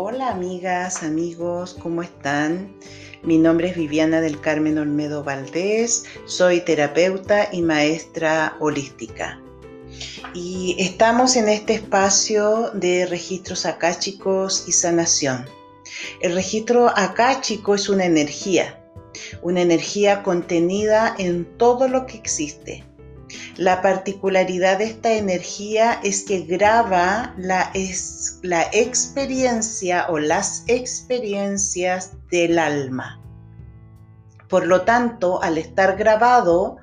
Hola amigas, amigos, ¿cómo están? Mi nombre es Viviana del Carmen Olmedo Valdés, soy terapeuta y maestra holística. Y estamos en este espacio de registros acáchicos y sanación. El registro acáchico es una energía, una energía contenida en todo lo que existe. La particularidad de esta energía es que graba la, la experiencia o las experiencias del alma. Por lo tanto, al estar grabado,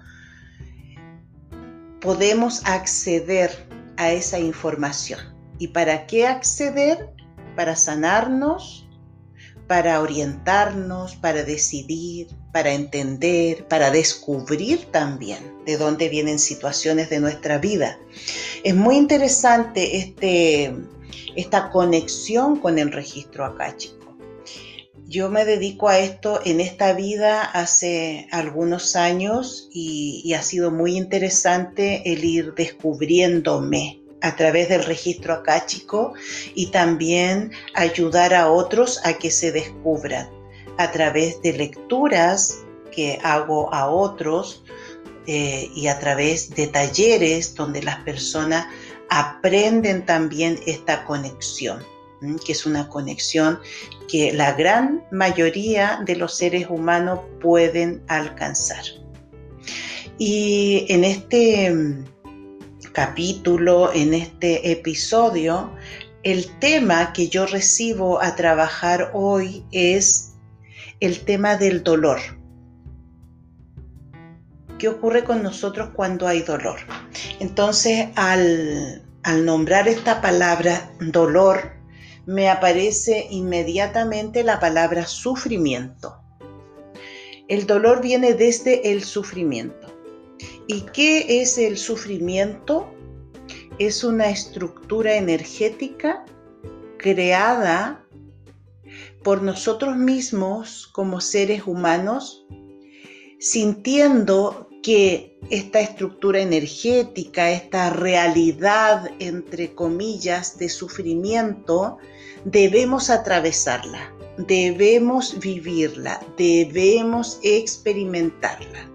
podemos acceder a esa información. ¿Y para qué acceder? Para sanarnos, para orientarnos, para decidir, para entender, para descubrir también de dónde vienen situaciones de nuestra vida. Es muy interesante este, esta conexión con el registro acáchico. Yo me dedico a esto en esta vida hace algunos años y, y ha sido muy interesante el ir descubriéndome a través del registro acáchico y también ayudar a otros a que se descubran a través de lecturas que hago a otros eh, y a través de talleres donde las personas aprenden también esta conexión, que es una conexión que la gran mayoría de los seres humanos pueden alcanzar. Y en este capítulo, en este episodio, el tema que yo recibo a trabajar hoy es el tema del dolor. ¿Qué ocurre con nosotros cuando hay dolor? Entonces, al, al nombrar esta palabra dolor, me aparece inmediatamente la palabra sufrimiento. El dolor viene desde el sufrimiento. ¿Y qué es el sufrimiento? Es una estructura energética creada por nosotros mismos como seres humanos, sintiendo que esta estructura energética, esta realidad, entre comillas, de sufrimiento, debemos atravesarla, debemos vivirla, debemos experimentarla.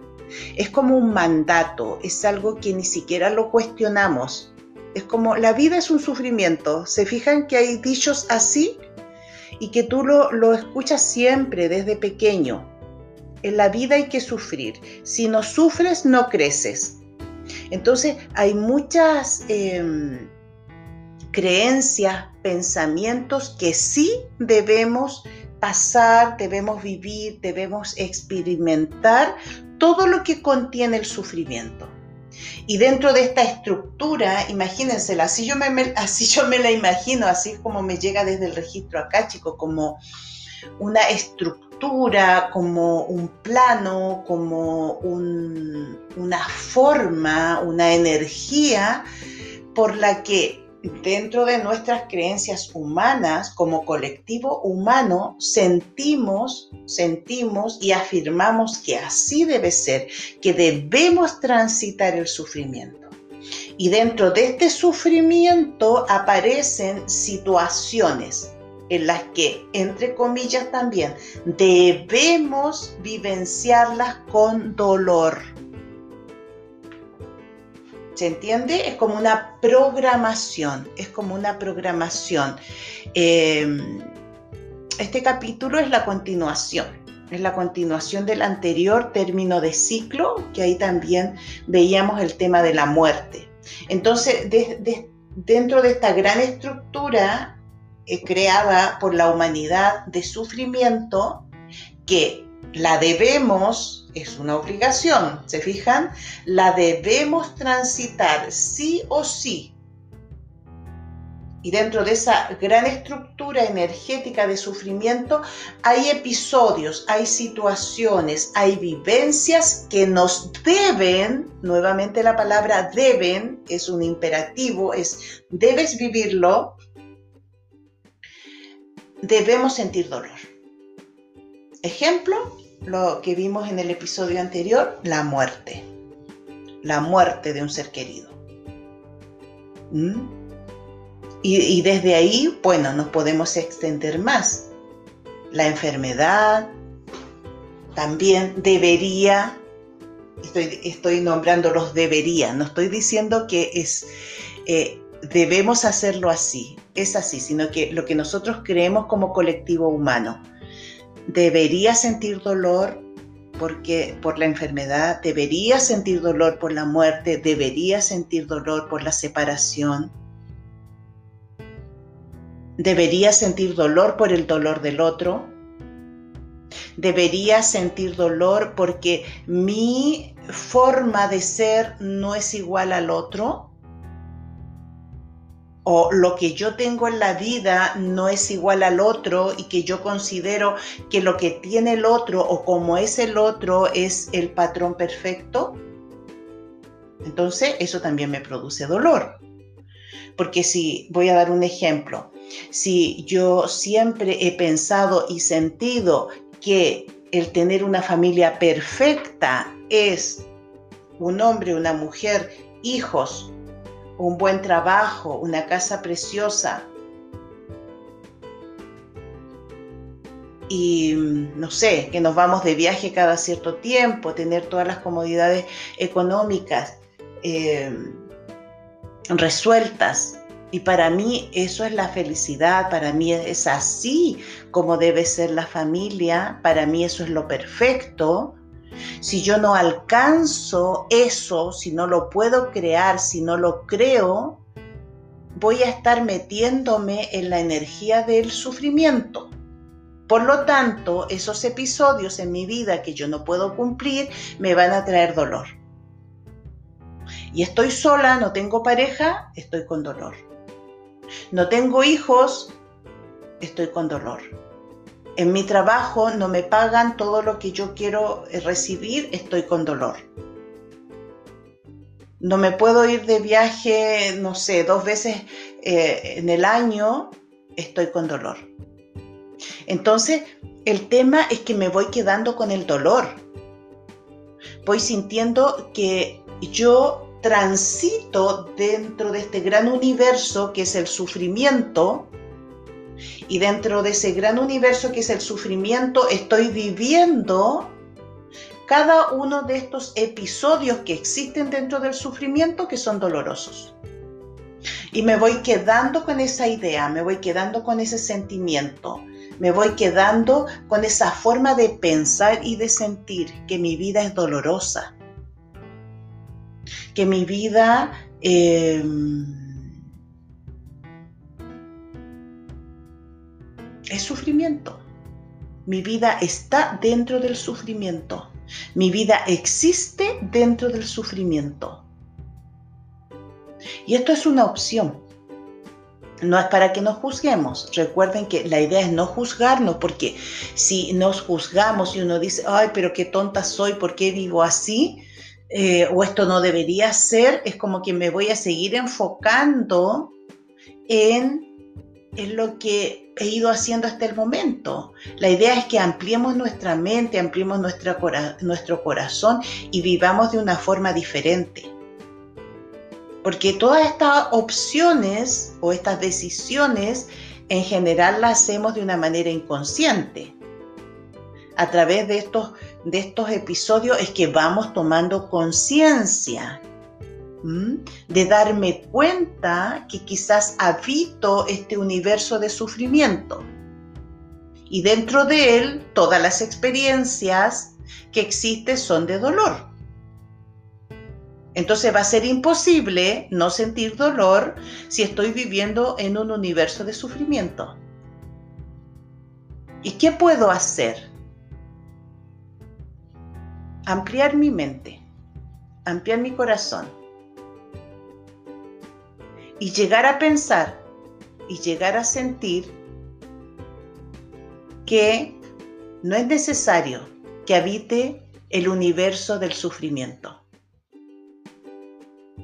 Es como un mandato, es algo que ni siquiera lo cuestionamos. Es como la vida es un sufrimiento. ¿Se fijan que hay dichos así? Y que tú lo, escuchas siempre desde pequeño. En la vida hay que sufrir. Si no sufres, no creces. Entonces hay muchas em, creencias, pensamientos que sí debemos pasar, debemos vivir, debemos experimentar todo lo que contiene el sufrimiento. Y dentro de esta estructura, imagínensela, así yo me, así yo me la imagino, así como me llega desde el registro acá, chico, como una estructura, como un plano, como una forma, una energía por la que dentro de nuestras creencias humanas, como colectivo humano, sentimos, sentimos y afirmamos que así debe ser, que debemos transitar el sufrimiento. Y dentro de este sufrimiento aparecen situaciones en las que, entre comillas también, debemos vivenciarlas con dolor ¿Se entiende? Es como una programación, es como una programación. Em, este capítulo es la continuación, es la continuación del anterior término de ciclo, que ahí también veíamos el tema de la muerte. Entonces, dentro de esta gran estructura eh, creada por la humanidad de sufrimiento, que la debemos es una obligación, ¿se fijan? La debemos transitar sí o sí. Y dentro de esa gran estructura energética de sufrimiento hay episodios, hay situaciones, hay vivencias que nos deben, nuevamente la palabra deben es un imperativo, es debes vivirlo, debemos sentir dolor. Ejemplo, lo que vimos en el episodio anterior, la muerte. La muerte de un ser querido. ¿Mm? Y, desde ahí, bueno, nos podemos extender más. La enfermedad también debería, estoy, nombrando los debería, no estoy diciendo que es, eh, debemos hacerlo así, es así, sino que lo que nosotros creemos como colectivo humano. Debería sentir dolor porque por la enfermedad, debería sentir dolor por la muerte, debería sentir dolor por la separación, debería sentir dolor por el dolor del otro, debería sentir dolor porque mi forma de ser no es igual al otro, o lo que yo tengo en la vida no es igual al otro y que yo considero que lo que tiene el otro o como es el otro es el patrón perfecto, entonces eso también me produce dolor. Porque si, voy a dar un ejemplo, si yo siempre he pensado y sentido que el tener una familia perfecta es un hombre, una mujer, hijos, un buen trabajo, una casa preciosa. Y no sé, que nos vamos de viaje cada cierto tiempo, tener todas las comodidades económicas eh, resueltas. Y para mí eso es la felicidad, para mí es así como debe ser la familia, para mí eso es lo perfecto. Si yo no alcanzo eso, si no lo puedo crear, si no lo creo, voy a estar metiéndome en la energía del sufrimiento. Por lo tanto, esos episodios en mi vida que yo no puedo cumplir me van a traer dolor. Y estoy sola, no tengo pareja, estoy con dolor. No tengo hijos, estoy con dolor en mi trabajo no me pagan todo lo que yo quiero eh, recibir, estoy con dolor. No me puedo ir de viaje, no sé, dos veces eh, en el año, estoy con dolor. Entonces, el tema es que me voy quedando con el dolor. Voy sintiendo que yo transito dentro de este gran universo que es el sufrimiento, y dentro de ese gran universo que es el sufrimiento, estoy viviendo cada uno de estos episodios que existen dentro del sufrimiento que son dolorosos. Y me voy quedando con esa idea, me voy quedando con ese sentimiento, me voy quedando con esa forma de pensar y de sentir que mi vida es dolorosa, que mi vida... Eh, es sufrimiento. Mi vida está dentro del sufrimiento. Mi vida existe dentro del sufrimiento. Y esto es una opción. No es para que nos juzguemos. Recuerden que la idea es no juzgarnos, porque si nos juzgamos y uno dice, ay, pero qué tonta soy, ¿por qué vivo así? Eh, o esto no debería ser, es como que me voy a seguir enfocando en, en lo que he ido haciendo hasta el momento. La idea es que ampliemos nuestra mente, ampliemos nuestro corazón y vivamos de una forma diferente. Porque todas estas opciones o estas decisiones en general las hacemos de una manera inconsciente. A través de estos, de estos episodios es que vamos tomando conciencia de darme cuenta que quizás habito este universo de sufrimiento. Y dentro de él, todas las experiencias que existen son de dolor. Entonces va a ser imposible no sentir dolor si estoy viviendo en un universo de sufrimiento. ¿Y qué puedo hacer? Ampliar mi mente, ampliar mi corazón y llegar a pensar y llegar a sentir que no es necesario que habite el universo del sufrimiento.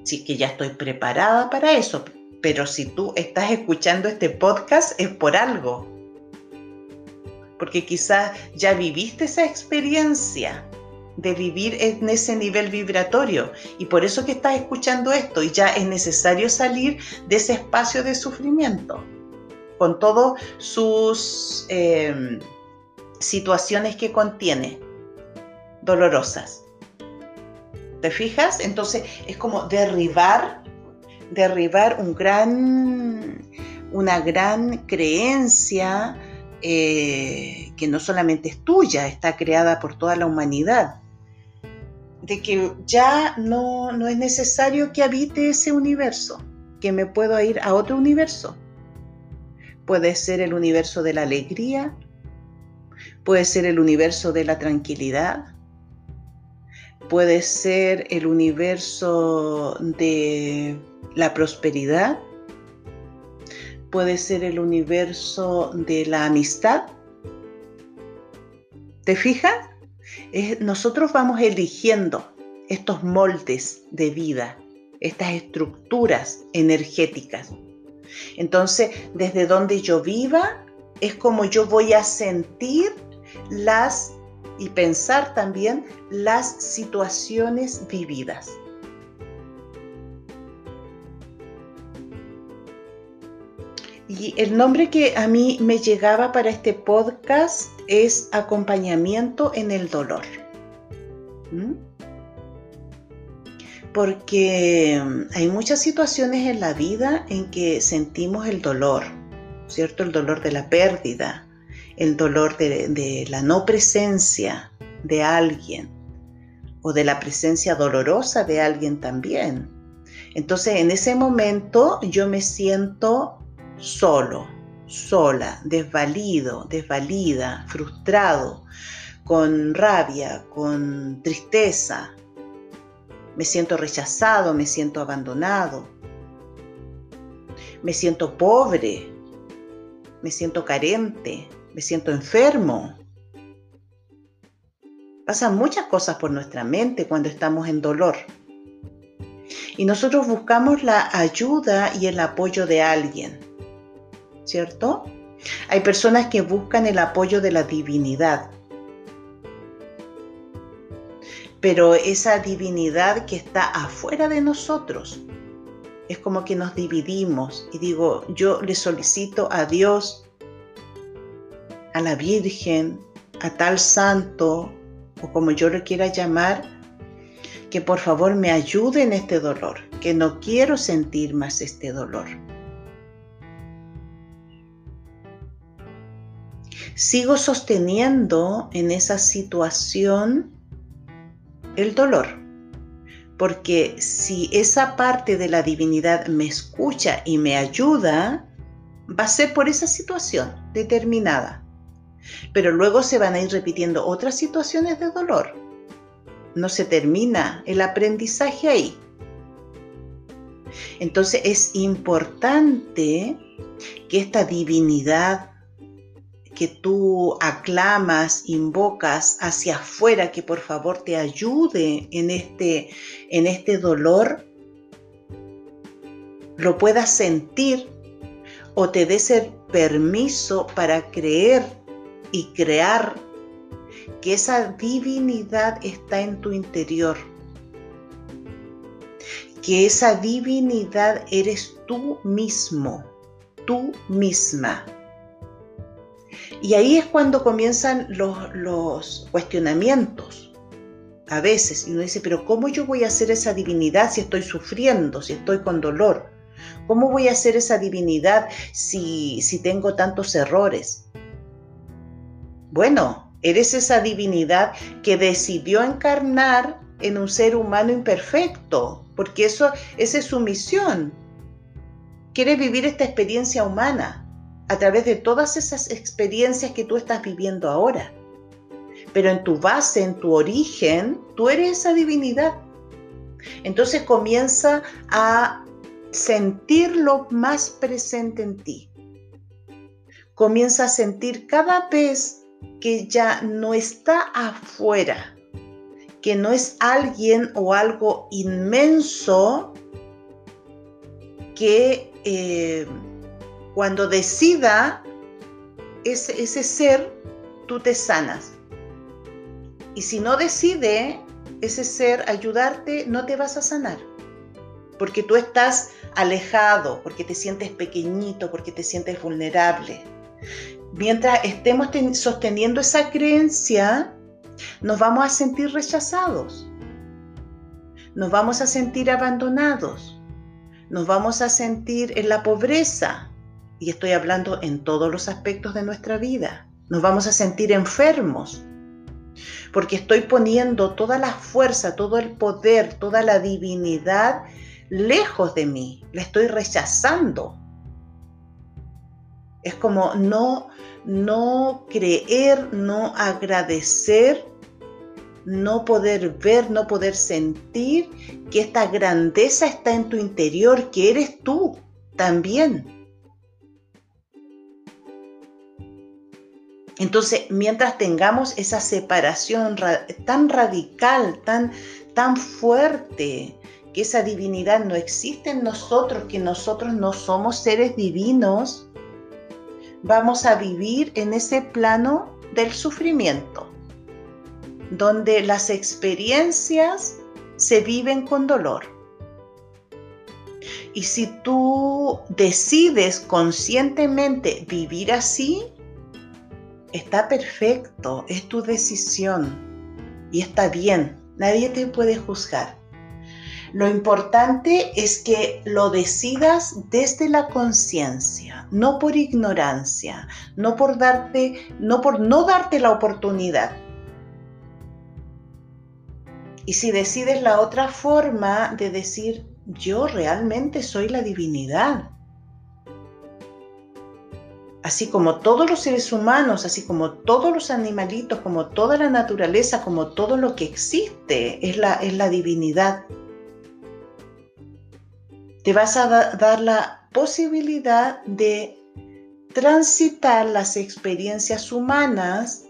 Sí que ya estoy preparada para eso, pero si tú estás escuchando este podcast es por algo. Porque quizás ya viviste esa experiencia de vivir en ese nivel vibratorio. Y por eso que estás escuchando esto y ya es necesario salir de ese espacio de sufrimiento, con todas sus em, situaciones que contiene, dolorosas. ¿Te fijas? Entonces es como derribar, derribar un gran, una gran creencia eh, que no solamente es tuya, está creada por toda la humanidad de que ya no, no es necesario que habite ese universo, que me puedo ir a otro universo. Puede ser el universo de la alegría, puede ser el universo de la tranquilidad, puede ser el universo de la prosperidad, puede ser el universo de la amistad. ¿Te fijas? Nosotros vamos eligiendo estos moldes de vida, estas estructuras energéticas. Entonces, desde donde yo viva, es como yo voy a sentir las y pensar también las situaciones vividas. El nombre que a mí me llegaba para este podcast es acompañamiento en el dolor. ¿Mm? Porque hay muchas situaciones en la vida en que sentimos el dolor, ¿cierto? El dolor de la pérdida, el dolor de, de la no presencia de alguien o de la presencia dolorosa de alguien también. Entonces en ese momento yo me siento solo, sola, desvalido, desvalida, frustrado, con rabia, con tristeza. Me siento rechazado, me siento abandonado. Me siento pobre, me siento carente, me siento enfermo. Pasan muchas cosas por nuestra mente cuando estamos en dolor. Y nosotros buscamos la ayuda y el apoyo de alguien ¿cierto? Hay personas que buscan el apoyo de la divinidad, pero esa divinidad que está afuera de nosotros, es como que nos dividimos y digo, yo le solicito a Dios, a la Virgen, a tal santo, o como yo lo quiera llamar, que por favor me ayude en este dolor, que no quiero sentir más este dolor. Sigo sosteniendo en esa situación el dolor. Porque si esa parte de la divinidad me escucha y me ayuda, va a ser por esa situación determinada. Pero luego se van a ir repitiendo otras situaciones de dolor. No se termina el aprendizaje ahí. Entonces es importante que esta divinidad que tú aclamas, invocas hacia afuera que por favor te ayude en este, en este dolor, lo puedas sentir o te des el permiso para creer y crear que esa divinidad está en tu interior, que esa divinidad eres tú mismo, tú misma y ahí es cuando comienzan los, cuestionamientos. A veces, y uno dice, pero ¿cómo yo voy a hacer esa divinidad si estoy sufriendo, si estoy con dolor? ¿Cómo voy a hacer esa divinidad si, tengo tantos errores? Bueno, eres esa divinidad que decidió encarnar en un ser humano imperfecto, porque eso, esa es su misión. Quiere vivir esta experiencia humana a través de todas esas experiencias que tú estás viviendo ahora. Pero en tu base, en tu origen, tú eres esa divinidad. Entonces comienza a sentirlo más presente en ti. Comienza a sentir cada vez que ya no está afuera, que no es alguien o algo inmenso que eh, cuando decida ese, ser, tú te sanas. Y si no decide ese ser ayudarte, no te vas a sanar. Porque tú estás alejado, porque te sientes pequeñito, porque te sientes vulnerable. Mientras estemos sosteniendo esa creencia, nos vamos a sentir rechazados. Nos vamos a sentir abandonados. Nos vamos a sentir en la pobreza. Y estoy hablando en todos los aspectos de nuestra vida. Nos vamos a sentir enfermos porque estoy poniendo toda la fuerza, todo el poder, toda la divinidad lejos de mí, la estoy rechazando. Es como no, no creer, no agradecer, no poder ver, no poder sentir que esta grandeza está en tu interior, que eres tú también. Entonces, mientras tengamos esa separación tan radical, tan, tan fuerte, que esa divinidad no existe en nosotros, que nosotros no somos seres divinos, vamos a vivir en ese plano del sufrimiento, donde las experiencias se viven con dolor. Y si tú decides conscientemente vivir así, está perfecto, es tu decisión y está bien, nadie te puede juzgar. Lo importante es que lo decidas desde la conciencia, no por ignorancia, no por darte, no por no darte la oportunidad. Y si decides la otra forma de decir, yo realmente soy la divinidad, así como todos los seres humanos, así como todos los animalitos, como toda la naturaleza, como todo lo que existe, es la, es la divinidad. Te vas a dar la posibilidad de transitar las experiencias humanas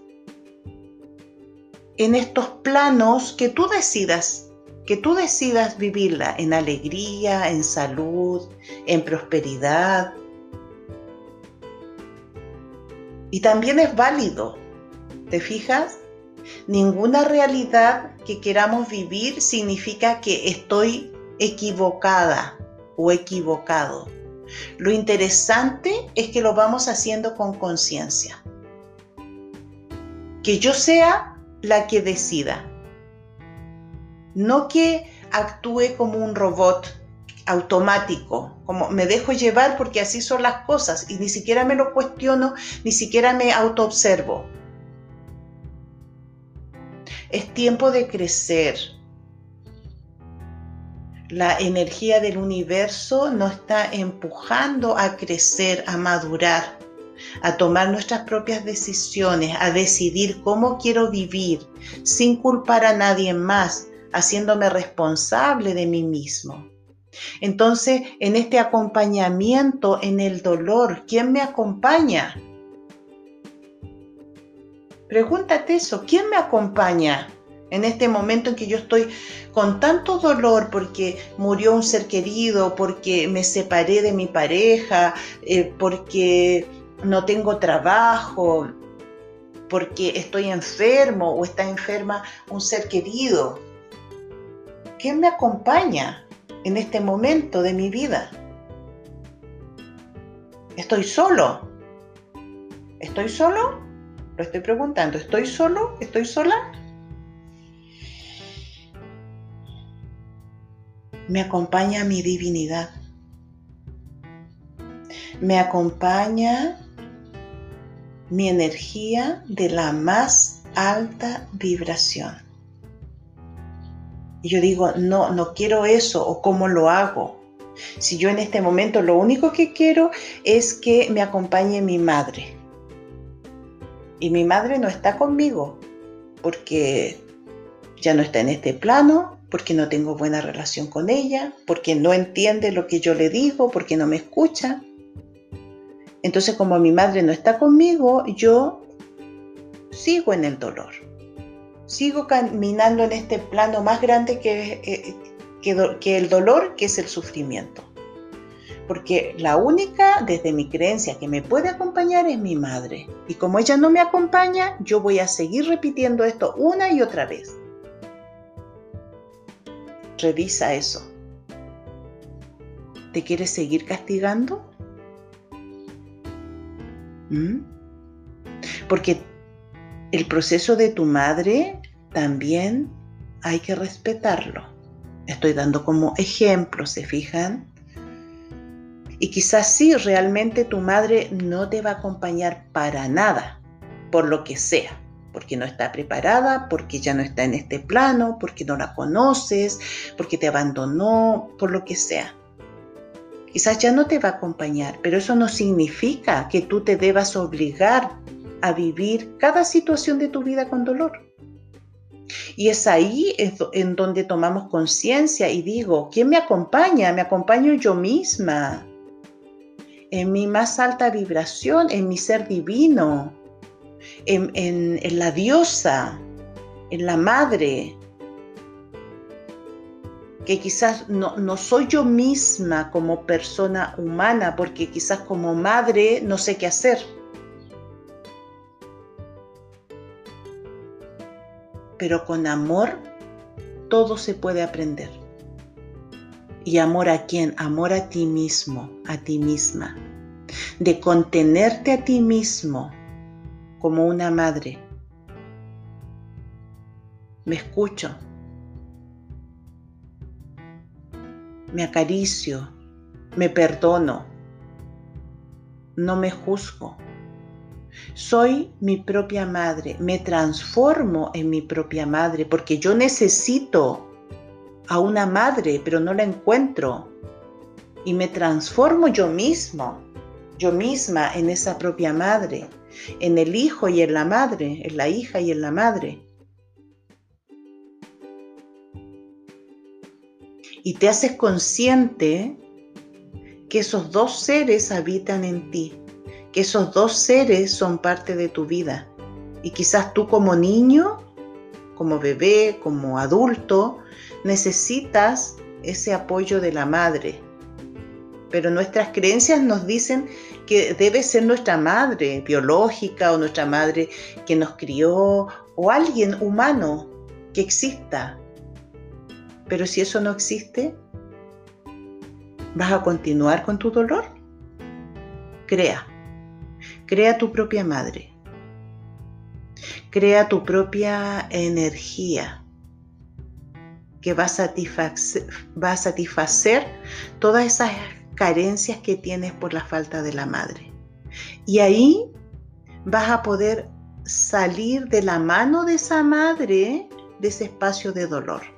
en estos planos que tú decidas, que tú decidas vivirla en alegría, en salud, en prosperidad, Y también es válido, ¿te fijas? Ninguna realidad que queramos vivir significa que estoy equivocada o equivocado. Lo interesante es que lo vamos haciendo con conciencia. Que yo sea la que decida. No que actúe como un robot automático, como me dejo llevar porque así son las cosas y ni siquiera me lo cuestiono, ni siquiera me autoobservo. Es tiempo de crecer. La energía del universo nos está empujando a crecer, a madurar, a tomar nuestras propias decisiones, a decidir cómo quiero vivir sin culpar a nadie más, haciéndome responsable de mí mismo. Entonces, en este acompañamiento, en el dolor, ¿quién me acompaña? Pregúntate eso, ¿quién me acompaña? En este momento en que yo estoy con tanto dolor porque murió un ser querido, porque me separé de mi pareja, eh, porque no tengo trabajo, porque estoy enfermo o está enferma un ser querido. ¿Quién me acompaña? En este momento de mi vida? ¿Estoy solo? ¿Estoy solo? Lo estoy preguntando. ¿Estoy solo? ¿Estoy sola? Me acompaña mi divinidad. Me acompaña mi energía de la más alta vibración. Y yo digo, no, no quiero eso o cómo lo hago. Si yo en este momento lo único que quiero es que me acompañe mi madre. Y mi madre no está conmigo porque ya no está en este plano, porque no tengo buena relación con ella, porque no entiende lo que yo le digo, porque no me escucha. Entonces como mi madre no está conmigo, yo sigo en el dolor sigo caminando en este plano más grande que, eh, que, el dolor, que es el sufrimiento. Porque la única, desde mi creencia, que me puede acompañar es mi madre. Y como ella no me acompaña, yo voy a seguir repitiendo esto una y otra vez. Revisa eso. ¿Te quieres seguir castigando? ¿Mm? Porque el proceso de tu madre también hay que respetarlo. Estoy dando como ejemplo, ¿se fijan? Y quizás sí, realmente tu madre no te va a acompañar para nada, por lo que sea, porque no está preparada, porque ya no está en este plano, porque no la conoces, porque te abandonó, por lo que sea. Quizás ya no te va a acompañar, pero eso no significa que tú te debas obligar a vivir cada situación de tu vida con dolor. Y es ahí en donde tomamos conciencia y digo, ¿quién me acompaña? Me acompaño yo misma en mi más alta vibración, en mi ser divino, en, la diosa, en la madre, que quizás no, no, soy yo misma como persona humana, porque quizás como madre no sé qué hacer. Pero con amor todo se puede aprender. ¿Y amor a quién? Amor a ti mismo, a ti misma. De contenerte a ti mismo como una madre. Me escucho. Me acaricio. Me perdono. No me juzgo. Soy mi propia madre. Me transformo en mi propia madre porque yo necesito a una madre, pero no la encuentro. Y me transformo yo mismo, yo misma en esa propia madre, en el hijo y en la madre, en la hija y en la madre. Y te haces consciente que esos dos seres habitan en ti, que esos dos seres son parte de tu vida. Y quizás tú como niño, como bebé, como adulto, necesitas ese apoyo de la madre. Pero nuestras creencias nos dicen que debe ser nuestra madre biológica o nuestra madre que nos crió o alguien humano que exista. Pero si eso no existe, ¿vas a continuar con tu dolor? Crea. Crea tu propia madre. Crea tu propia energía que va a, satisfacer, va a satisfacer todas esas carencias que tienes por la falta de la madre. Y ahí vas a poder salir de la mano de esa madre de ese espacio de dolor.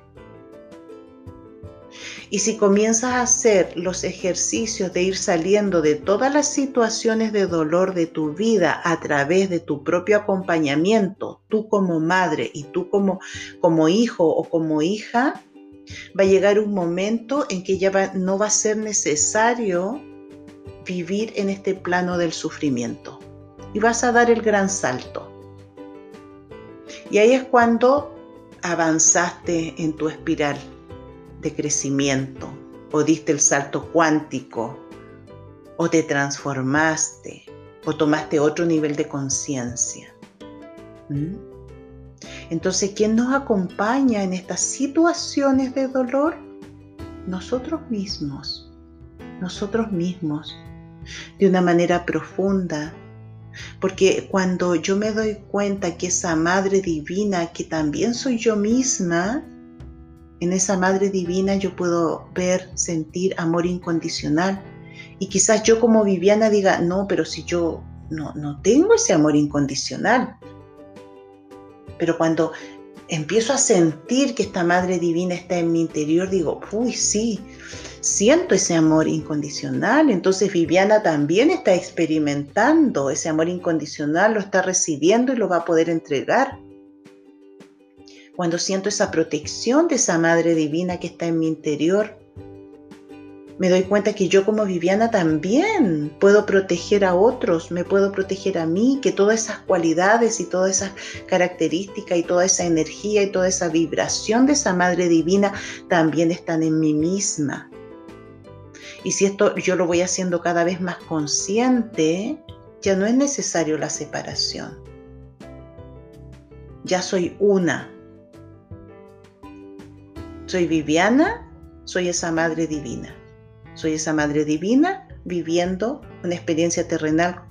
Y si comienzas a hacer los ejercicios de ir saliendo de todas las situaciones de dolor de tu vida a través de tu propio acompañamiento, tú como madre y tú como, como hijo o como hija, va a llegar un momento en que ya no va a ser necesario vivir en este plano del sufrimiento. Y vas a dar el gran salto. Y ahí es cuando avanzaste en tu espiral de crecimiento, o diste el salto cuántico, o te transformaste, o tomaste otro nivel de conciencia. ¿Mm? Entonces, ¿quién nos acompaña en estas situaciones de dolor? Nosotros mismos, nosotros mismos, de una manera profunda. Porque cuando yo me doy cuenta que esa Madre Divina, que también soy yo misma, en esa Madre Divina yo puedo ver, sentir amor incondicional. Y quizás yo como Viviana diga, no, pero si yo no, no tengo ese amor incondicional. Pero cuando empiezo a sentir que esta Madre Divina está en mi interior, digo, uy, sí, siento ese amor incondicional. Entonces Viviana también está experimentando ese amor incondicional, lo está recibiendo y lo va a poder entregar cuando siento esa protección de esa Madre Divina que está en mi interior, me doy cuenta que yo como Viviana también puedo proteger a otros, me puedo proteger a mí, que todas esas cualidades y todas esas características y toda esa energía y toda esa vibración de esa Madre Divina también están en mí misma. Y si esto yo lo voy haciendo cada vez más consciente, ya no es necesario la separación. Ya soy una. Soy Viviana, soy esa madre divina. Soy esa madre divina viviendo una experiencia terrenal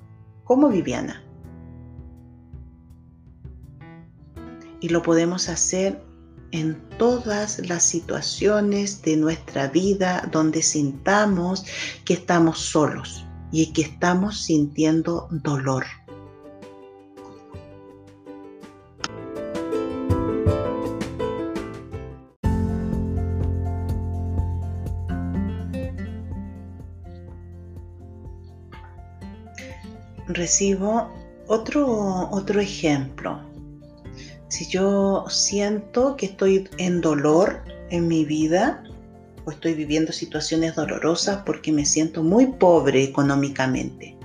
como Viviana. Y lo podemos hacer en todas las situaciones de nuestra vida donde sintamos que estamos solos y que estamos sintiendo dolor. Recibo otro, otro ejemplo si yo siento que estoy en dolor en mi vida o estoy viviendo situaciones dolorosas porque me siento muy pobre económicamente.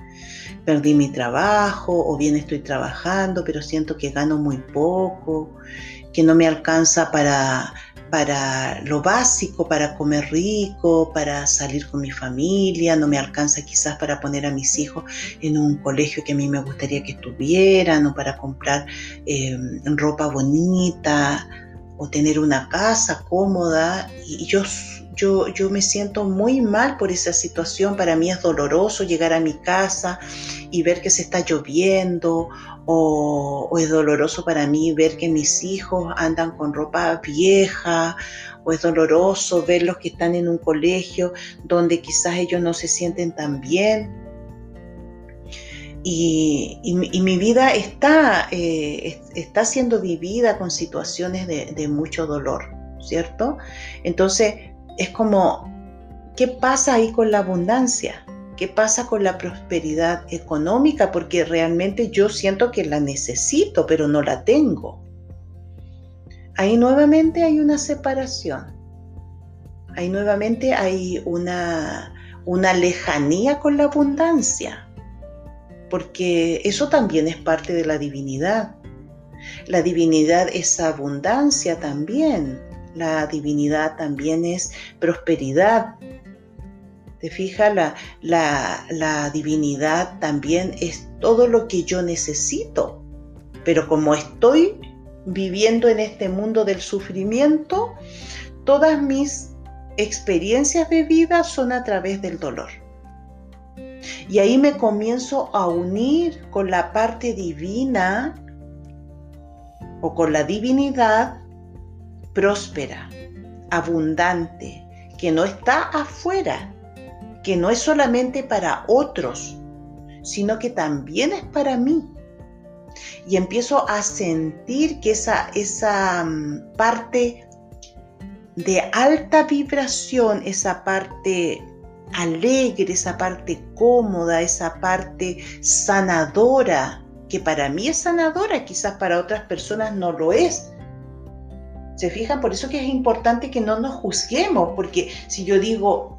Perdí mi trabajo o bien estoy trabajando pero siento que gano muy poco, que no me alcanza para para lo básico, para comer rico, para salir con mi familia, no me alcanza quizás para poner a mis hijos en un colegio que a mí me gustaría que estuvieran, o para comprar eh, ropa bonita, o tener una casa cómoda. Y yo, yo, yo me siento muy mal por esa situación. Para mí es doloroso llegar a mi casa y ver que se está lloviendo o, es doloroso para mí ver que mis hijos andan con ropa vieja, o es doloroso verlos que están en un colegio donde quizás ellos no se sienten tan bien. Y, mi vida está, eh, está siendo vivida con situaciones de, de mucho dolor, ¿cierto? Entonces es como, ¿qué pasa ahí con la abundancia? ¿Qué pasa con la prosperidad económica? Porque realmente yo siento que la necesito, pero no la tengo. Ahí nuevamente hay una separación. Ahí nuevamente hay una, una lejanía con la abundancia. Porque eso también es parte de la divinidad. La divinidad es abundancia también. La divinidad también es prosperidad, te fijas, la, la, divinidad también es todo lo que yo necesito. Pero como estoy viviendo en este mundo del sufrimiento, todas mis experiencias de vida son a través del dolor. Y ahí me comienzo a unir con la parte divina o con la divinidad próspera, abundante, que no está afuera, que no es solamente para otros, sino que también es para mí. Y empiezo a sentir que esa, esa mm, parte de alta vibración, esa parte alegre, esa parte cómoda, esa parte sanadora, que para mí es sanadora, quizás para otras personas no lo es. ¿Se fijan? Por eso que es importante que no nos juzguemos, porque si yo digo,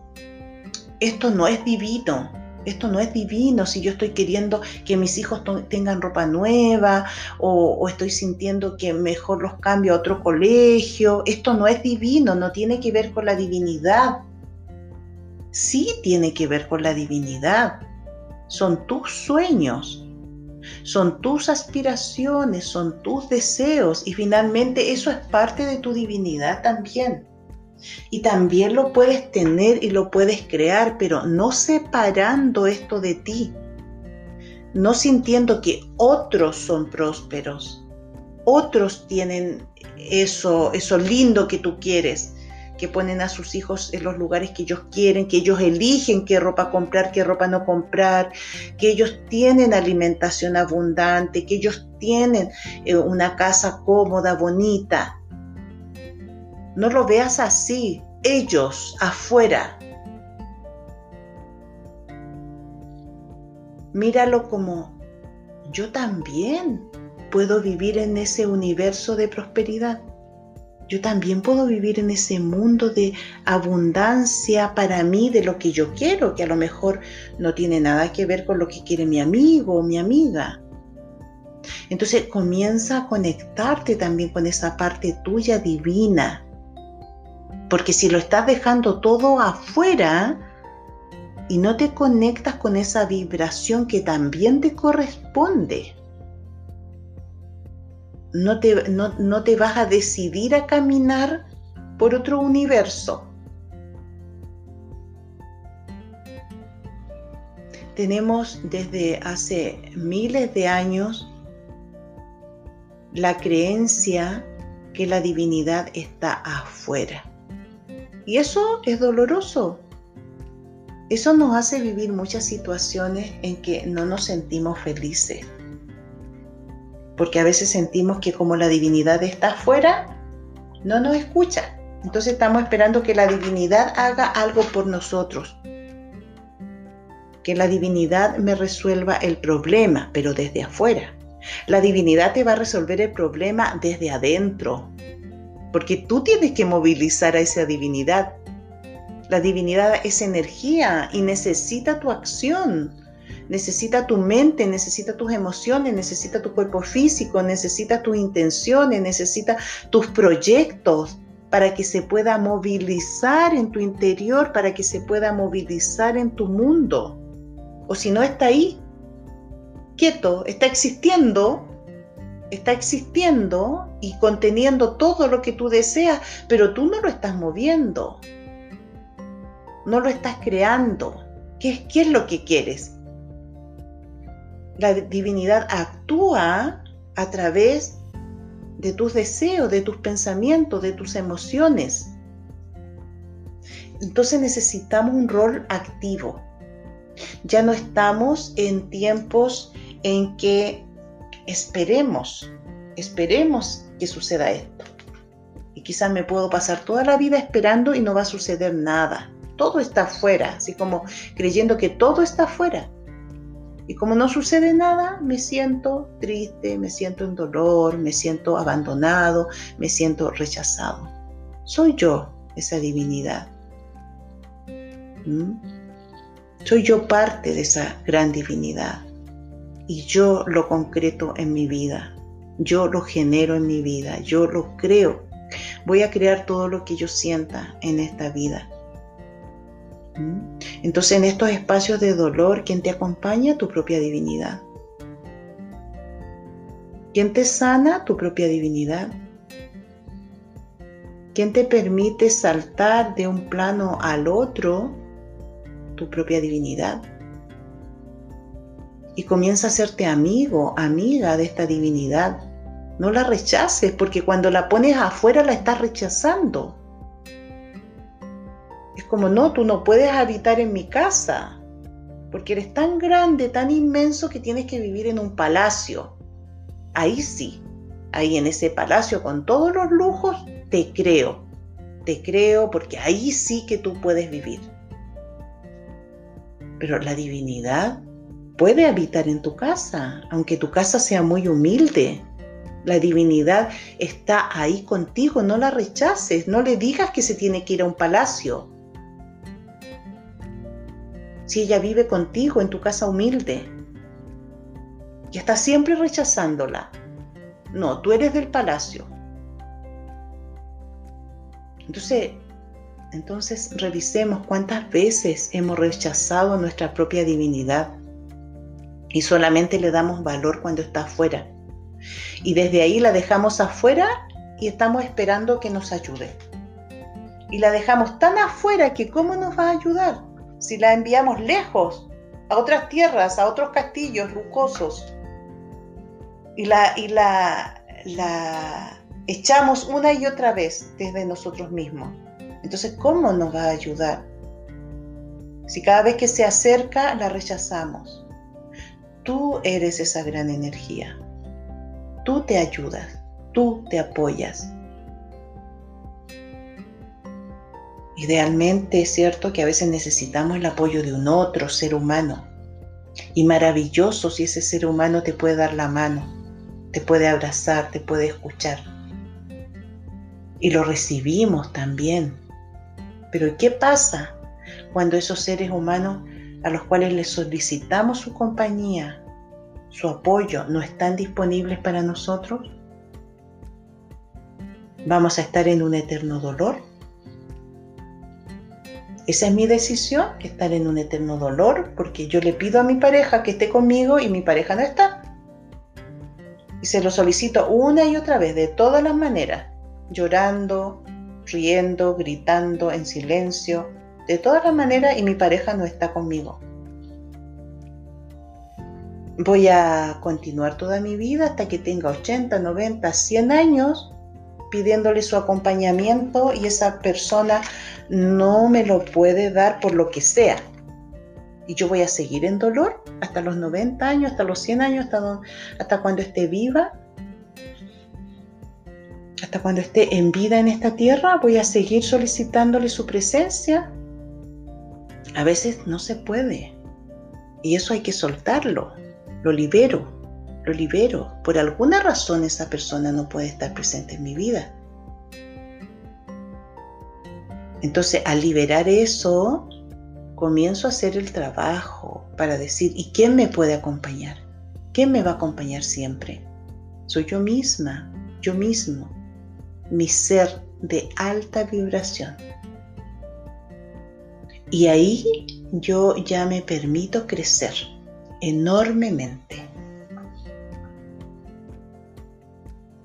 esto no es divino. Esto no es divino si yo estoy queriendo que mis hijos tengan ropa nueva o, estoy sintiendo que mejor los cambio a otro colegio. Esto no es divino, no tiene que ver con la divinidad. Sí tiene que ver con la divinidad. Son tus sueños, son tus aspiraciones, son tus deseos y finalmente eso es parte de tu divinidad también. Y también lo puedes tener y lo puedes crear, pero no separando esto de ti. No sintiendo que otros son prósperos. Otros tienen eso, eso lindo que tú quieres, que ponen a sus hijos en los lugares que ellos quieren, que ellos eligen qué ropa comprar, qué ropa no comprar, que ellos tienen alimentación abundante, que ellos tienen eh, una casa cómoda, bonita. No lo veas así, ellos afuera. Míralo como yo también puedo vivir en ese universo de prosperidad. Yo también puedo vivir en ese mundo de abundancia para mí de lo que yo quiero, que a lo mejor no tiene nada que ver con lo que quiere mi amigo o mi amiga. Entonces comienza a conectarte también con esa parte tuya divina porque si lo estás dejando todo afuera, y no te conectas con esa vibración que también te corresponde. No te, no, te vas a decidir a caminar por otro universo. Tenemos desde hace miles de años la creencia que la divinidad está afuera. Y eso es doloroso. Eso nos hace vivir muchas situaciones en que no nos sentimos felices. Porque a veces sentimos que como la divinidad está afuera, no nos escucha. Entonces estamos esperando que la divinidad haga algo por nosotros. Que la divinidad me resuelva el problema, pero desde afuera. La divinidad te va a resolver el problema desde adentro, porque tú tienes que movilizar a esa divinidad. La divinidad es energía y necesita tu acción, necesita tu mente, necesita tus emociones, necesita tu cuerpo físico, necesita tus intenciones, necesita tus proyectos para que se pueda movilizar en tu interior, para que se pueda movilizar en tu mundo. O si no está ahí, quieto, está existiendo, está existiendo y conteniendo todo lo que tú deseas, pero tú no lo estás moviendo, no lo estás creando. ¿Qué, es lo que quieres? La divinidad actúa a través de tus deseos, de tus pensamientos, de tus emociones. Entonces necesitamos un rol activo. Ya no estamos en tiempos en que esperemos, esperemos que suceda esto. Y quizás me puedo pasar toda la vida esperando y no va a suceder nada. Todo está afuera, así como creyendo que todo está afuera. Y como no sucede nada, me siento triste, me siento en dolor, me siento abandonado, me siento rechazado. Soy yo esa divinidad. ¿Mm? Soy yo parte de esa gran divinidad y yo lo concreto en mi vida. Yo lo genero en mi vida, yo lo creo. Voy a crear todo lo que yo sienta en esta vida. ¿Mm? Entonces en estos espacios de dolor, ¿quién te acompaña? Tu propia divinidad. ¿Quién te sana? Tu propia divinidad. ¿Quién te permite saltar de un plano al otro? Tu propia divinidad y comienza a hacerte amigo, amiga de esta divinidad. No la rechaces porque cuando la pones afuera la estás rechazando. Es como, no, tú no puedes habitar en mi casa porque eres tan grande, tan inmenso que tienes que vivir en un palacio. Ahí sí, ahí en ese palacio con todos los lujos, te creo. Te creo porque ahí sí que tú puedes vivir. Pero la divinidad puede habitar en tu casa, aunque tu casa sea muy humilde. La divinidad está ahí contigo, no la rechaces, no le digas que se tiene que ir a un palacio. Si ella vive contigo en tu casa humilde y está siempre rechazándola, no, tú eres del palacio. Entonces, entonces revisemos cuántas veces hemos rechazado nuestra propia divinidad y solamente le damos valor cuando está afuera. Y desde ahí la dejamos afuera y estamos esperando que nos ayude. Y la dejamos tan afuera que ¿cómo nos va a ayudar? Si la enviamos lejos, a otras tierras, a otros castillos lujosos, y la, y la echamos una y otra vez desde nosotros mismos. Entonces, ¿cómo nos va a ayudar? Si cada vez que se acerca la rechazamos. Tú eres esa gran energía. Tú te ayudas, tú te apoyas. Idealmente es cierto que a veces necesitamos el apoyo de un otro ser humano. Y maravilloso si ese ser humano te puede dar la mano, te puede abrazar, te puede escuchar. Y lo recibimos también. Pero ¿qué pasa cuando esos seres humanos a los cuales les solicitamos su compañía, su apoyo, no están disponibles para nosotros? ¿Vamos a estar en un eterno dolor? Esa es mi decisión, estar en un eterno dolor, porque yo le pido a mi pareja que esté conmigo y mi pareja no está. Y se lo solicito una y otra vez, de todas las maneras, llorando, riendo, gritando, en silencio, de todas las maneras y mi pareja no está conmigo. Voy a continuar toda mi vida hasta que tenga 80, 90, 100 años pidiéndole su acompañamiento y esa persona no me lo puede dar por lo que sea. Y yo voy a seguir en dolor hasta los 90 años, hasta los 100 años, hasta, hasta cuando esté viva. Hasta cuando esté en vida en esta tierra, voy a seguir solicitándole su presencia. A veces no se puede. Y eso hay que soltarlo. Lo libero lo libero. Por alguna razón esa persona no puede estar presente en mi vida. Entonces, al liberar eso, comienzo a hacer el trabajo para decir, ¿y quién me puede acompañar? ¿Quién me va a acompañar siempre? Soy yo misma, yo mismo, mi ser de alta vibración. Y ahí yo ya me permito crecer enormemente.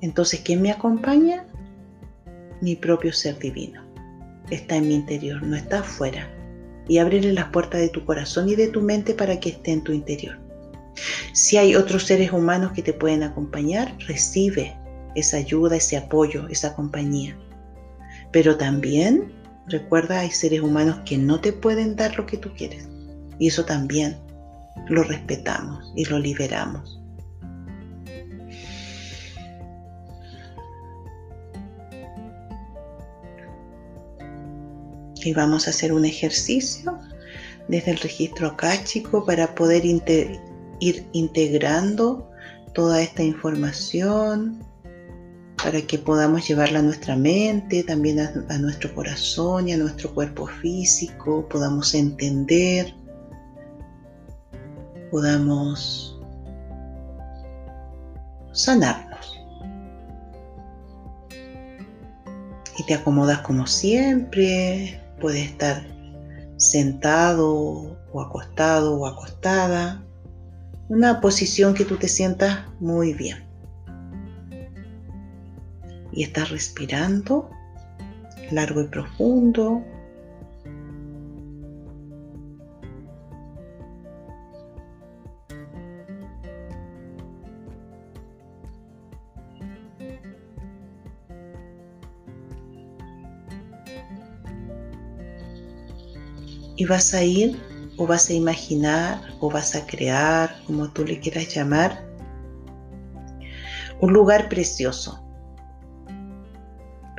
Entonces, ¿quién me acompaña? Mi propio ser divino. Está en mi interior, no está afuera. Y ábrele las puertas de tu corazón y de tu mente para que esté en tu interior. Si hay otros seres humanos que te pueden acompañar, recibe esa ayuda, ese apoyo, esa compañía. Pero también recuerda, hay seres humanos que no te pueden dar lo que tú quieres. Y eso también lo respetamos y lo liberamos. Y vamos a hacer un ejercicio desde el registro acáchico para poder ir integrando toda esta información para que podamos llevarla a nuestra mente, también a, nuestro corazón y a nuestro cuerpo físico, podamos entender, podamos sanarnos. Y te acomodas como siempre, Puede estar sentado o acostado o acostada. Una posición que tú te sientas muy bien. Y estás respirando largo y profundo. y vas a ir o vas a imaginar o vas a crear, como tú le quieras llamar, un lugar precioso,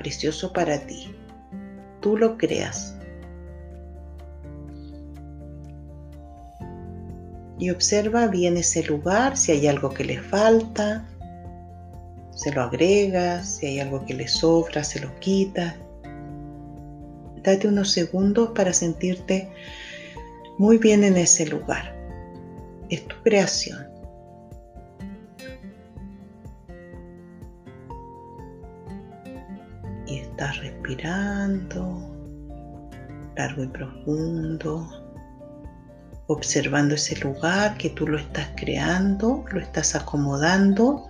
precioso para ti. Tú lo creas. Y observa bien ese lugar, si hay algo que le falta, se lo agregas, si hay algo que le sobra, se lo quitas Date unos segundos para sentirte muy bien en ese lugar. Es tu creación. Respirando largo y profundo, observando ese lugar que tú lo estás creando, lo estás acomodando,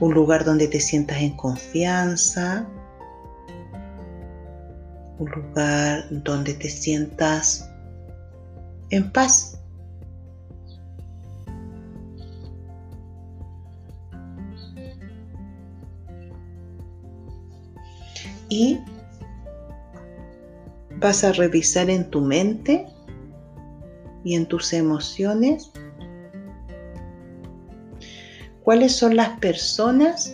un lugar donde te sientas en confianza, un lugar donde te sientas en paz. Y vas a revisar en tu mente y en tus emociones cuáles son las personas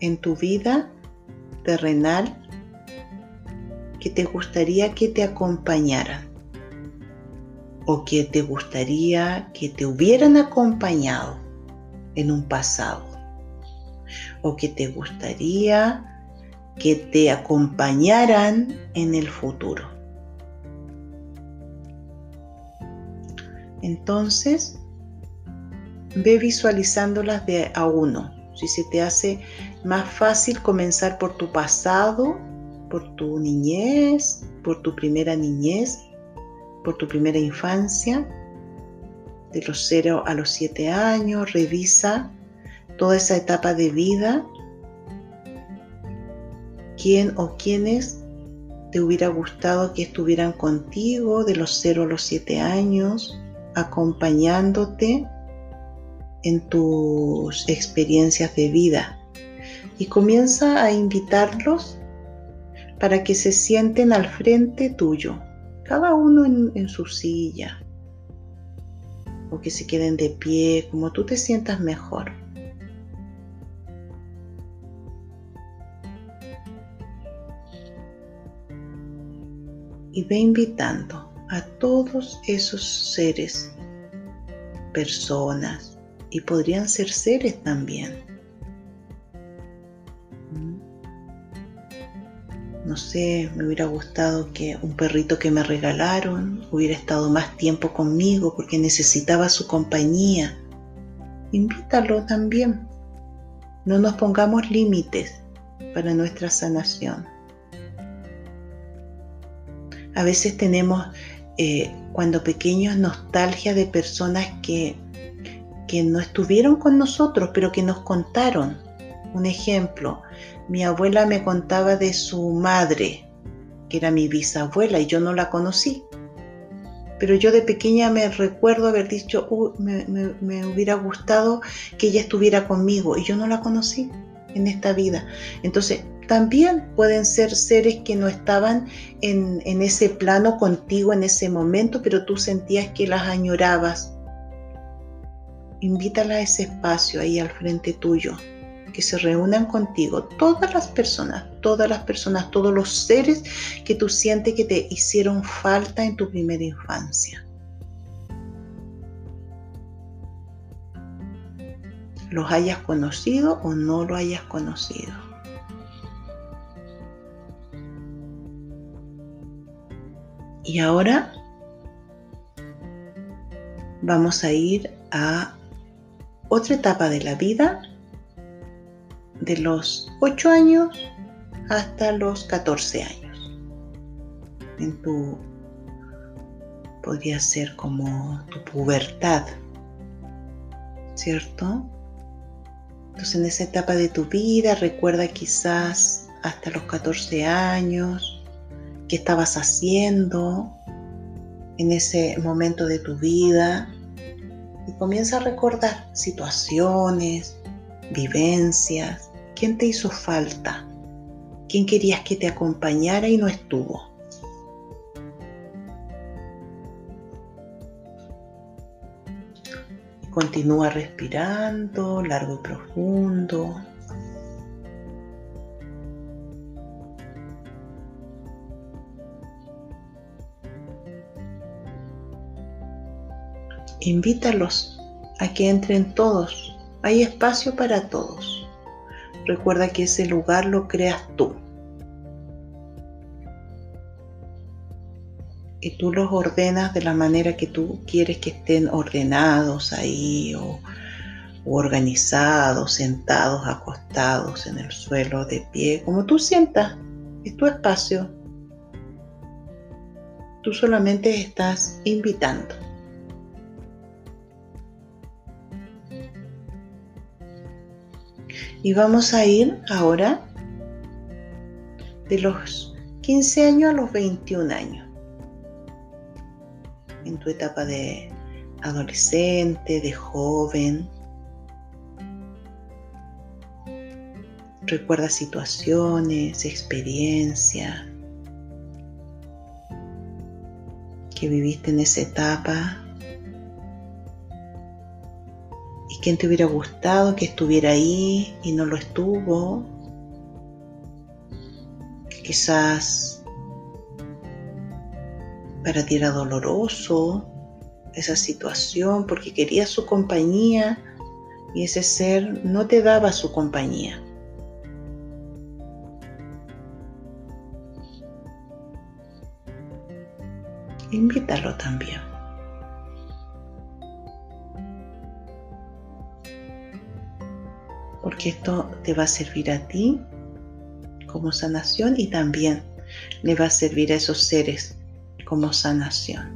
en tu vida terrenal que te gustaría que te acompañaran o que te gustaría que te hubieran acompañado en un pasado o que te gustaría que te acompañaran en el futuro. Entonces, ve visualizándolas de a uno. Si se te hace más fácil comenzar por tu pasado por tu niñez, por tu primera niñez, por tu primera infancia, de los 0 a los 7 años, revisa toda esa etapa de vida, quién o quiénes te hubiera gustado que estuvieran contigo de los 0 a los 7 años, acompañándote en tus experiencias de vida. Y comienza a invitarlos para que se sienten al frente tuyo, cada uno en, su silla, o que se queden de pie, como tú te sientas mejor. Y ve invitando a todos esos seres, personas, y podrían ser seres también no sé, me hubiera gustado que un perrito que me regalaron hubiera estado más tiempo conmigo porque necesitaba su compañía. Invítalo también. No nos pongamos límites para nuestra sanación. A veces tenemos eh, cuando pequeños nostalgia de personas que, que no estuvieron con nosotros, pero que nos contaron. Un ejemplo, mi abuela me contaba de su madre, que era mi bisabuela, y yo no la conocí. Pero yo de pequeña me recuerdo haber dicho, me, hubiera gustado que ella estuviera conmigo, y yo no la conocí en esta vida. Entonces, también pueden ser seres que no estaban en, ese plano contigo en ese momento, pero tú sentías que las añorabas. Invítala a ese espacio ahí al frente tuyo que se reúnan contigo, todas las personas, todas las personas, todos los seres que tú sientes que te hicieron falta en tu primera infancia. Los hayas conocido o no lo hayas conocido. Y ahora vamos a ir a otra etapa de la vida de los 8 años hasta los 14 años. En tu podría ser como tu pubertad, ¿cierto? Entonces en esa etapa de tu vida recuerda quizás hasta los 14 años, qué estabas haciendo en ese momento de tu vida y comienza a recordar situaciones, vivencias, ¿Quién te hizo falta? ¿Quién querías que te acompañara y no estuvo? Continúa respirando largo y profundo. Invítalos a que entren todos. Hay espacio para todos. Recuerda que ese lugar lo creas tú. Y tú los ordenas de la manera que tú quieres que estén ordenados ahí o, organizados, sentados, acostados en el suelo, de pie, como tú sientas. Es tu espacio. Tú solamente estás invitando. Y vamos a ir ahora de los 15 años a los 21 años. En tu etapa de adolescente, de joven. Recuerda situaciones, experiencias que viviste en esa etapa quién te hubiera gustado que estuviera ahí y no lo estuvo. Quizás para ti era doloroso esa situación porque querías su compañía y ese ser no te daba su compañía. Invítalo también. porque esto te va a servir a ti como sanación y también le va a servir a esos seres como sanación.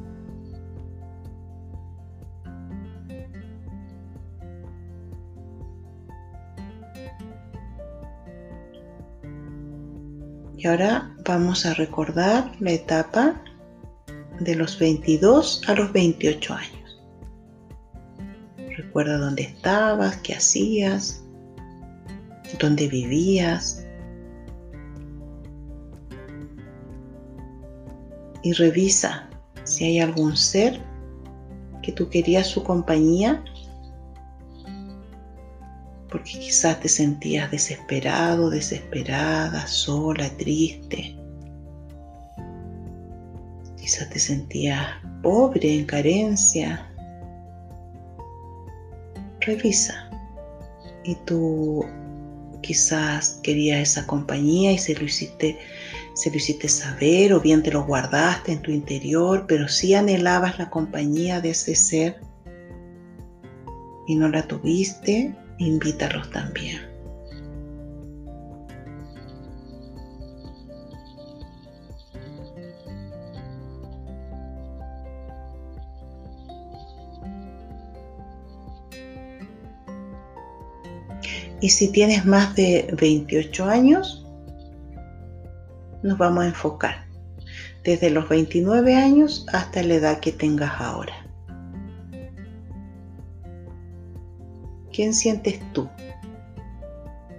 Y ahora vamos a recordar la etapa de los 22 a los 28 años. Recuerda dónde estabas, qué hacías, dónde vivías. Y revisa si hay algún ser que tú querías su compañía porque quizás te sentías desesperado, desesperada, sola, triste. Quizás te sentías pobre, en carencia. Revisa. Y tú quizás querías esa compañía y se lo hiciste se lo hiciste saber o bien te lo guardaste en tu interior, pero sí anhelabas la compañía de ese ser y no la tuviste, invítalos también. Y si tienes más de 28 años, nos vamos a enfocar desde los 29 años hasta la edad que tengas ahora. ¿Quién sientes tú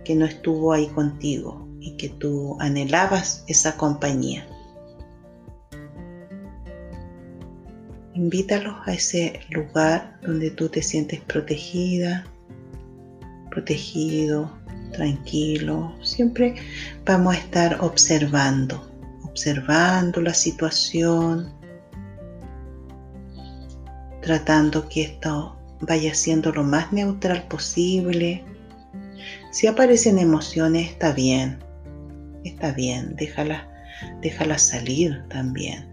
que no estuvo ahí contigo y que tú anhelabas esa compañía? Invítalos a ese lugar donde tú te sientes protegida, protegido, tranquilo. Siempre vamos a estar observando, observando la situación, tratando que esto vaya siendo lo más neutral posible. Si aparecen emociones, está bien, está bien, déjalas déjala salir también.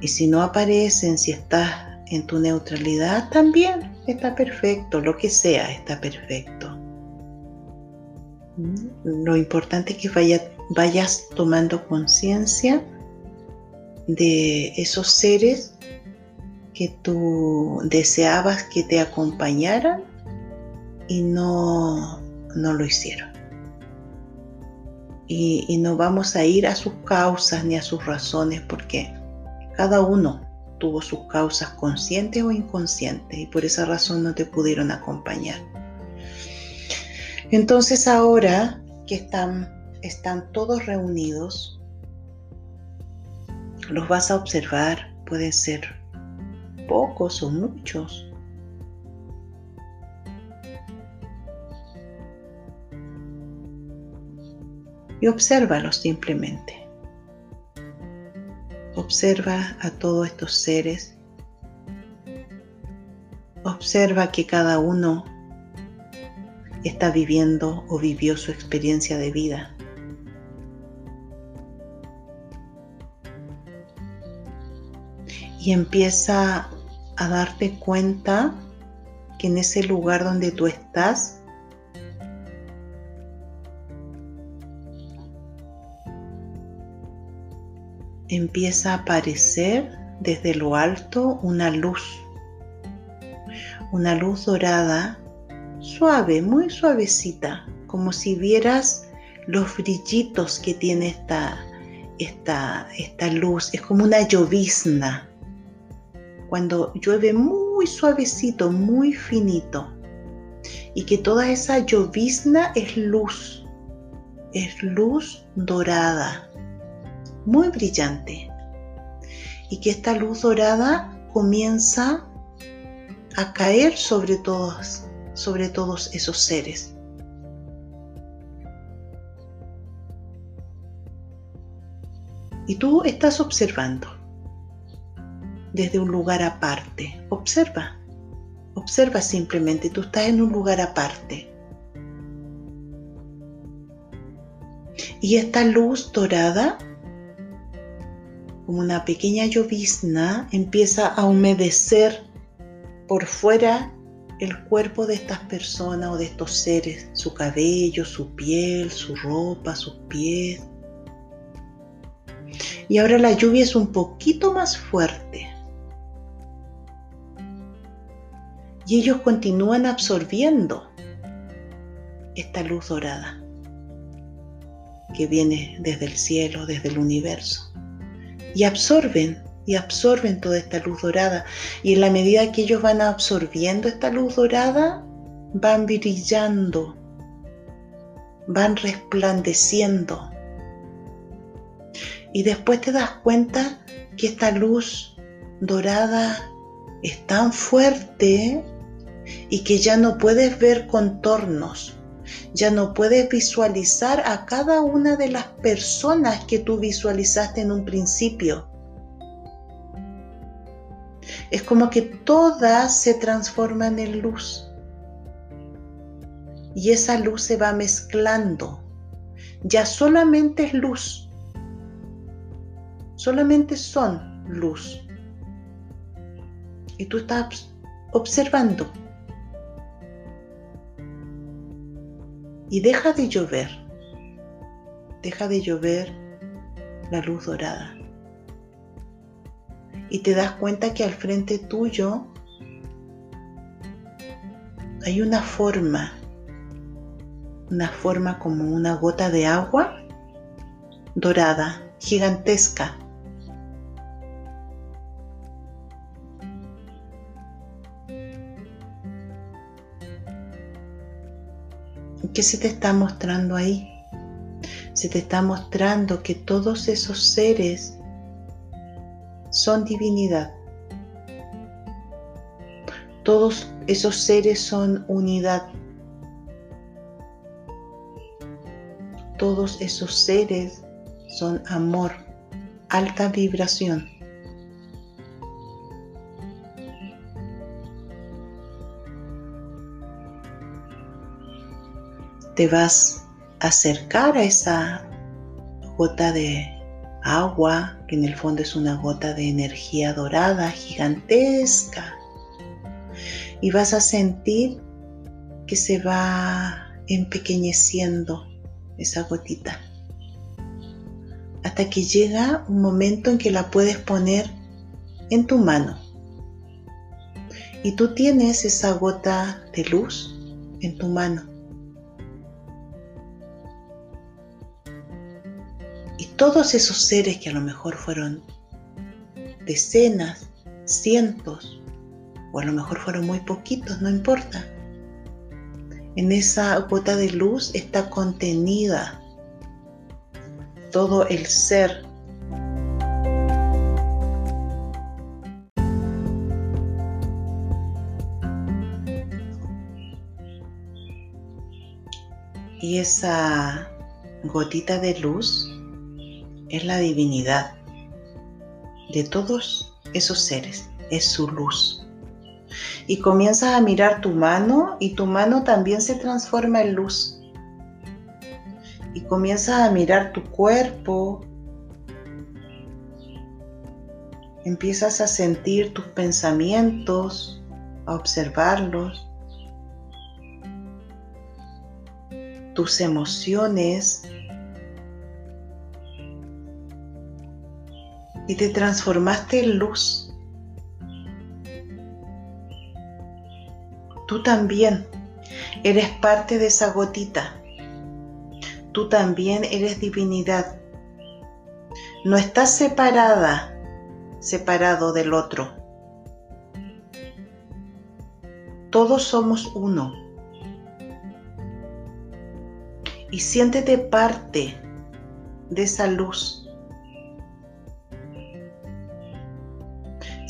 Y si no aparecen, si estás en tu neutralidad, también está perfecto, lo que sea está perfecto. Lo importante es que vayas tomando conciencia de esos seres que tú deseabas que te acompañaran y no, no lo hicieron. Y, y, no vamos a ir a sus causas ni a sus razones porque cada uno tuvo sus causas conscientes o inconscientes y por esa razón no te pudieron acompañar. Entonces ahora que están, están todos reunidos, los vas a observar, pueden ser pocos o muchos. Y obsérvalos simplemente. Observa a todos estos seres. Observa que cada uno está viviendo o vivió su experiencia de vida. Y empieza a darte cuenta que en ese lugar donde tú estás, empieza a aparecer desde lo alto una luz, una luz dorada, suave, muy suavecita, como si vieras los brillitos que tiene esta, esta, esta luz, es como una llovizna. Cuando llueve muy suavecito, muy finito, y que toda esa llovizna es luz, es luz dorada, muy brillante, y que esta luz dorada comienza a caer sobre todos, sobre todos esos seres. Y tú estás observando desde un lugar aparte. Observa, observa simplemente, tú estás en un lugar aparte. Y esta luz dorada, como una pequeña llovizna, empieza a humedecer por fuera el cuerpo de estas personas o de estos seres, su cabello, su piel, su ropa, sus pies. Y ahora la lluvia es un poquito más fuerte. y ellos continúan absorbiendo esta luz dorada. que viene desde el cielo, desde el universo. Y absorben, y absorben toda esta luz dorada. Y en la medida que ellos van absorbiendo esta luz dorada, van brillando, van resplandeciendo. Y después te das cuenta que esta luz dorada es tan fuerte y que ya no puedes ver contornos, ya no puedes visualizar a cada una de las personas que tú visualizaste en un principio. Es como que todas se transforman en luz. Y esa luz se va mezclando. Ya solamente es luz. Solamente son luz. Y tú estás observando y deja de llover, deja de llover la luz dorada. Y te das cuenta que al frente tuyo hay una forma, una forma como una gota de agua dorada, gigantesca. ¿Qué se te está mostrando ahí? Se te está mostrando que todos esos seres son divinidad. Todos esos seres son unidad. Todos esos seres son amor, alta vibración. Te vas a acercar a esa gota de agua, que en el fondo es una gota de energía dorada gigantesca, y vas a sentir que se va empequeñeciendo esa gotita, hasta que llega un momento en que la puedes poner en tu mano. Y tú tienes esa gota de luz en tu mano. Todos esos seres que a lo mejor fueron decenas, cientos, o a lo mejor fueron muy poquitos, no importa. En esa gota de luz está contenida todo el ser. Y esa gotita de luz es la divinidad de todos esos seres, es su luz. Y comienzas a mirar tu mano y tu mano también se transforma en luz. Y comienzas a mirar tu cuerpo. Empiezas a sentir tus pensamientos, a observarlos, tus emociones, y te transformaste en luz. Tú también eres parte de esa gotita. Tú también eres divinidad. No estás separada, separado del otro. Todos somos uno. Y siéntete parte de esa luz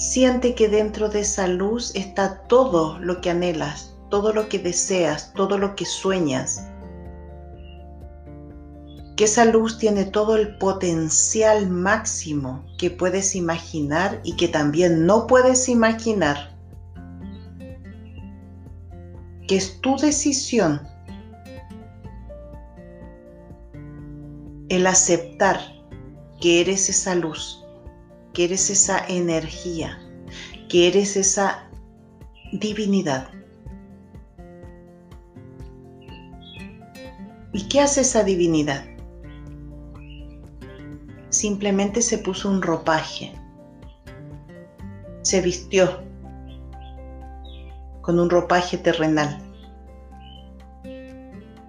Siente que dentro de esa luz está todo lo que anhelas, todo lo que deseas, todo lo que sueñas. Que esa luz tiene todo el potencial máximo que puedes imaginar y que también no puedes imaginar. Que es tu decisión el aceptar que eres esa luz que eres esa energía, que eres esa divinidad. ¿Y qué hace esa divinidad? Simplemente se puso un ropaje, se vistió con un ropaje terrenal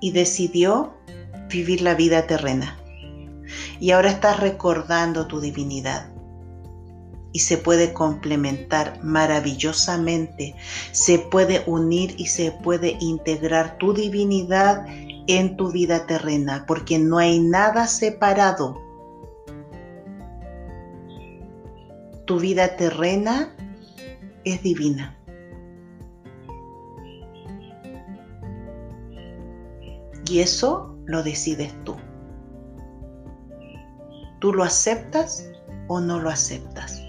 y decidió vivir la vida terrena. y ahora estás recordando tu divinidad. Y se puede complementar maravillosamente, se puede unir y se puede integrar tu divinidad en tu vida terrena, porque no hay nada separado. Tu vida terrena es divina. Y eso lo decides tú. ¿Tú lo aceptas o no lo aceptas?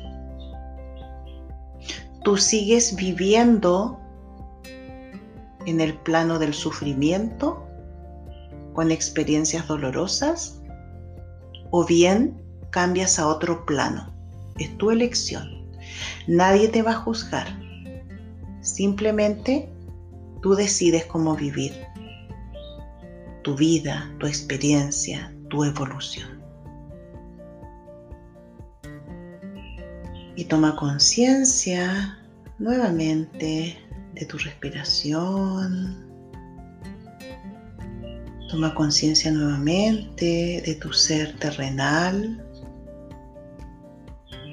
¿Tú sigues viviendo en el plano del sufrimiento con experiencias dolorosas? ¿O bien cambias a otro plano? Es tu elección. Nadie te va a juzgar. Simplemente tú decides cómo vivir tu vida, tu experiencia, tu evolución. Y toma conciencia nuevamente de tu respiración. Toma conciencia nuevamente de tu ser terrenal,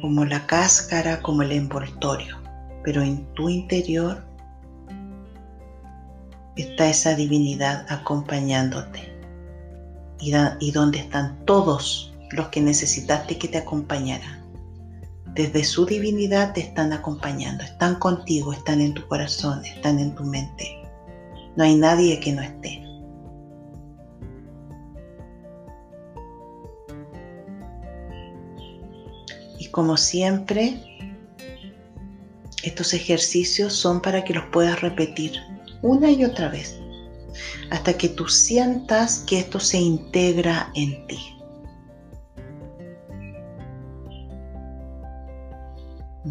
como la cáscara, como el envoltorio, pero en tu interior está esa divinidad acompañándote y, donde están todos los que necesitaste que te acompañaran. Desde su divinidad te están acompañando, están contigo, están en tu corazón, están en tu mente. No hay nadie que no esté. Y como siempre, estos ejercicios son para que los puedas repetir una y otra vez, hasta que tú sientas que esto se integra en ti.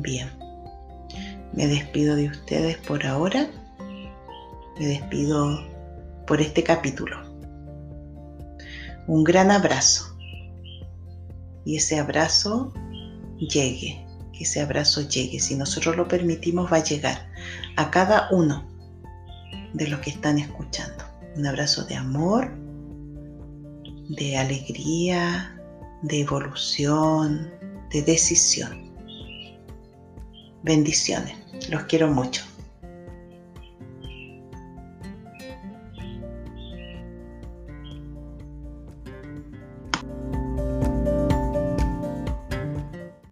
Bien, me despido de ustedes por ahora, me despido por este capítulo. Un gran abrazo y ese abrazo llegue, que ese abrazo llegue, si nosotros lo permitimos va a llegar a cada uno de los que están escuchando. Un abrazo de amor, de alegría, de evolución, de decisión. Bendiciones. Los quiero mucho.